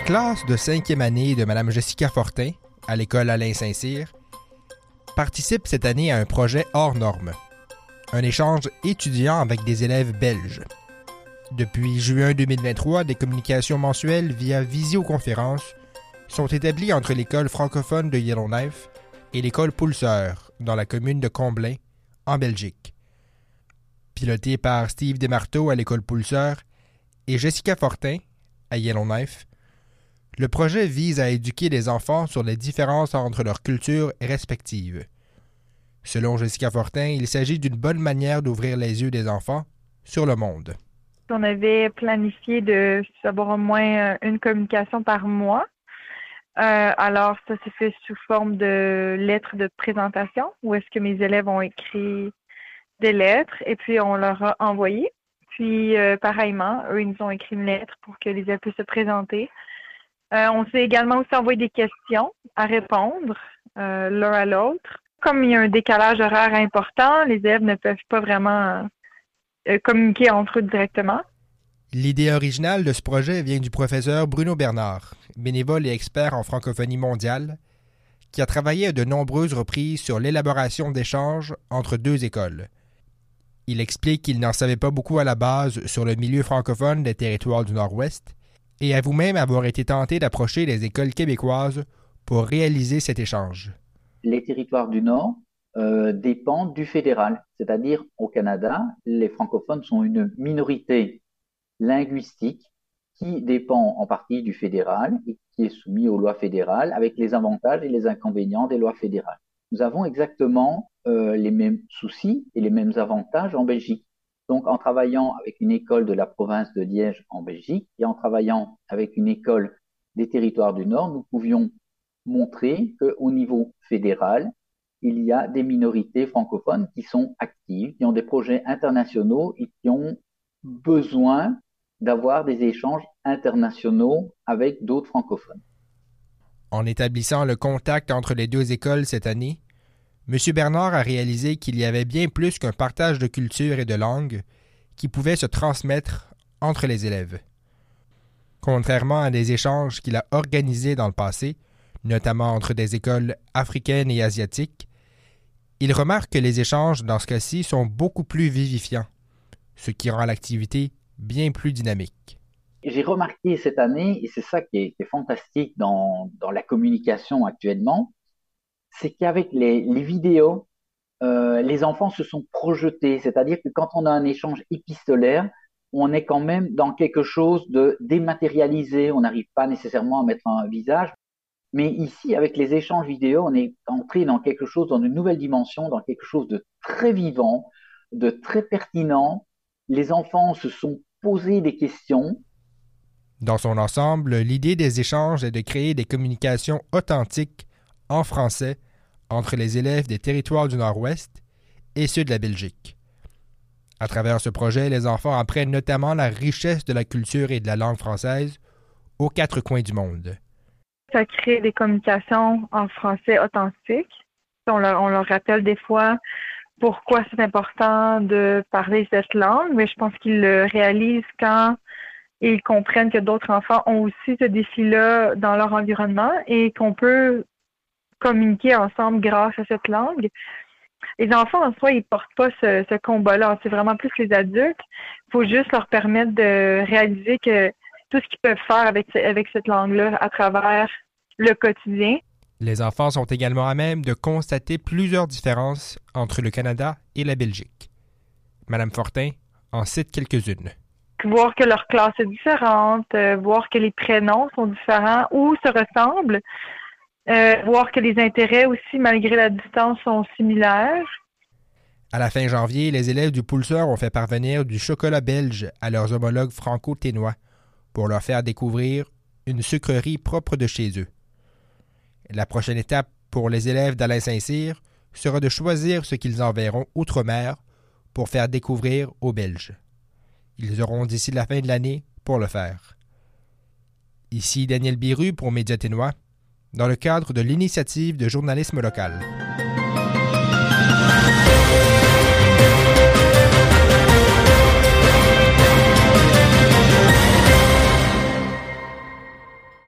classe de cinquième année de Mme Jessica Fortin, à l'école Alain Saint-Cyr, participe cette année à un projet hors norme, un échange étudiant avec des élèves belges. Depuis juin 2023, des communications mensuelles via visioconférence sont établies entre l'école francophone de Yellowknife et l'école Pulseur, dans la commune de Comblain, en Belgique. Piloté par Steve Desmarteaux à l'école Pulseur et Jessica Fortin à Yellowknife, le projet vise à éduquer les enfants sur les différences entre leurs cultures respectives. Selon Jessica Fortin, il s'agit d'une bonne manière d'ouvrir les yeux des enfants sur le monde. On avait planifié de savoir au moins euh, une communication par mois. Euh, alors, ça s'est fait sous forme de lettres de présentation où est-ce que mes élèves ont écrit des lettres et puis on leur a envoyé. Puis, euh, pareillement, eux, ils nous ont écrit une lettre pour que les élèves puissent se présenter. On s'est également aussi envoyé des questions à répondre l'un à l'autre. Comme il y a un décalage horaire important, les élèves ne peuvent pas vraiment euh, communiquer entre eux directement. L'idée originale de ce projet vient du professeur Bruno Bernard, bénévole et expert en francophonie mondiale, qui a travaillé à de nombreuses reprises sur l'élaboration d'échanges entre deux écoles. Il explique qu'il n'en savait pas beaucoup à la base sur le milieu francophone des territoires du Nord-Ouest et a vous-même avoir été tenté d'approcher les écoles québécoises pour réaliser cet échange. Les territoires du Nord euh, dépendent du fédéral. C'est-à-dire, au Canada, les francophones sont une minorité linguistique qui dépend en partie du fédéral et qui est soumis aux lois fédérales avec les avantages et les inconvénients des lois fédérales. Nous avons exactement euh, les mêmes soucis et les mêmes avantages en Belgique. Donc, en travaillant avec une école de la province de Liège en Belgique et en travaillant avec une école des territoires du Nord, nous pouvions montrer qu'au niveau fédéral, il y a des minorités francophones qui sont actives, qui ont des projets internationaux et qui ont besoin d'avoir des échanges internationaux avec d'autres francophones. En établissant le contact entre les deux écoles cette année, M. Bernard a réalisé qu'il y avait bien plus qu'un partage de culture et de langue qui pouvait se transmettre entre les élèves. Contrairement à des échanges qu'il a organisés dans le passé, notamment entre des écoles africaines et asiatiques, il remarque que les échanges dans ce cas-ci sont beaucoup plus vivifiants, ce qui rend l'activité bien plus dynamique. J'ai remarqué cette année, et c'est ça qui est, fantastique dans, la communication actuellement, c'est qu'avec les, vidéos, euh, les enfants se sont projetés, c'est-à-dire que quand on a un échange épistolaire, on est quand même dans quelque chose de dématérialisé, on n'arrive pas nécessairement à mettre un visage, mais ici, avec les échanges vidéo, on est entré dans quelque chose, dans une nouvelle dimension, dans quelque chose de très vivant, de très pertinent. Les enfants se sont posés des questions. Dans son ensemble, l'idée des échanges est de créer des communications authentiques en français entre les élèves des territoires du Nord-Ouest et ceux de la Belgique. À travers ce projet, les enfants apprennent notamment la richesse de la culture et de la langue française aux quatre coins du monde. Ça crée des communications en français authentiques. On leur, on leur rappelle des fois pourquoi c'est important de parler cette langue, mais je pense qu'ils le réalisent quand ils comprennent que d'autres enfants ont aussi ce défi-là dans leur environnement et qu'on peut communiquer ensemble grâce à cette langue. Les enfants, en soi, ils portent pas ce, ce combat-là. C'est vraiment plus les adultes. Il faut juste leur permettre de réaliser que tout ce qu'ils peuvent faire avec, avec cette langue-là à travers le quotidien. Les enfants sont également à même de constater plusieurs différences entre le Canada et la Belgique. Madame Fortin en cite quelques-unes. Voir que leur classe est différente, euh, voir que les prénoms sont différents ou se ressemblent, euh, voir que les intérêts aussi, malgré la distance, sont similaires. À la fin janvier, les élèves du Pulseur ont fait parvenir du chocolat belge à leurs homologues franco-ténois pour leur faire découvrir une sucrerie propre de chez eux. La prochaine étape pour les élèves d'Alain Saint-Cyr sera de choisir ce qu'ils enverront outre-mer pour faire découvrir aux Belges. Ils auront d'ici la fin de l'année pour le faire. Ici Daniel Biru pour Média Ténois, dans le cadre de l'initiative de journalisme local.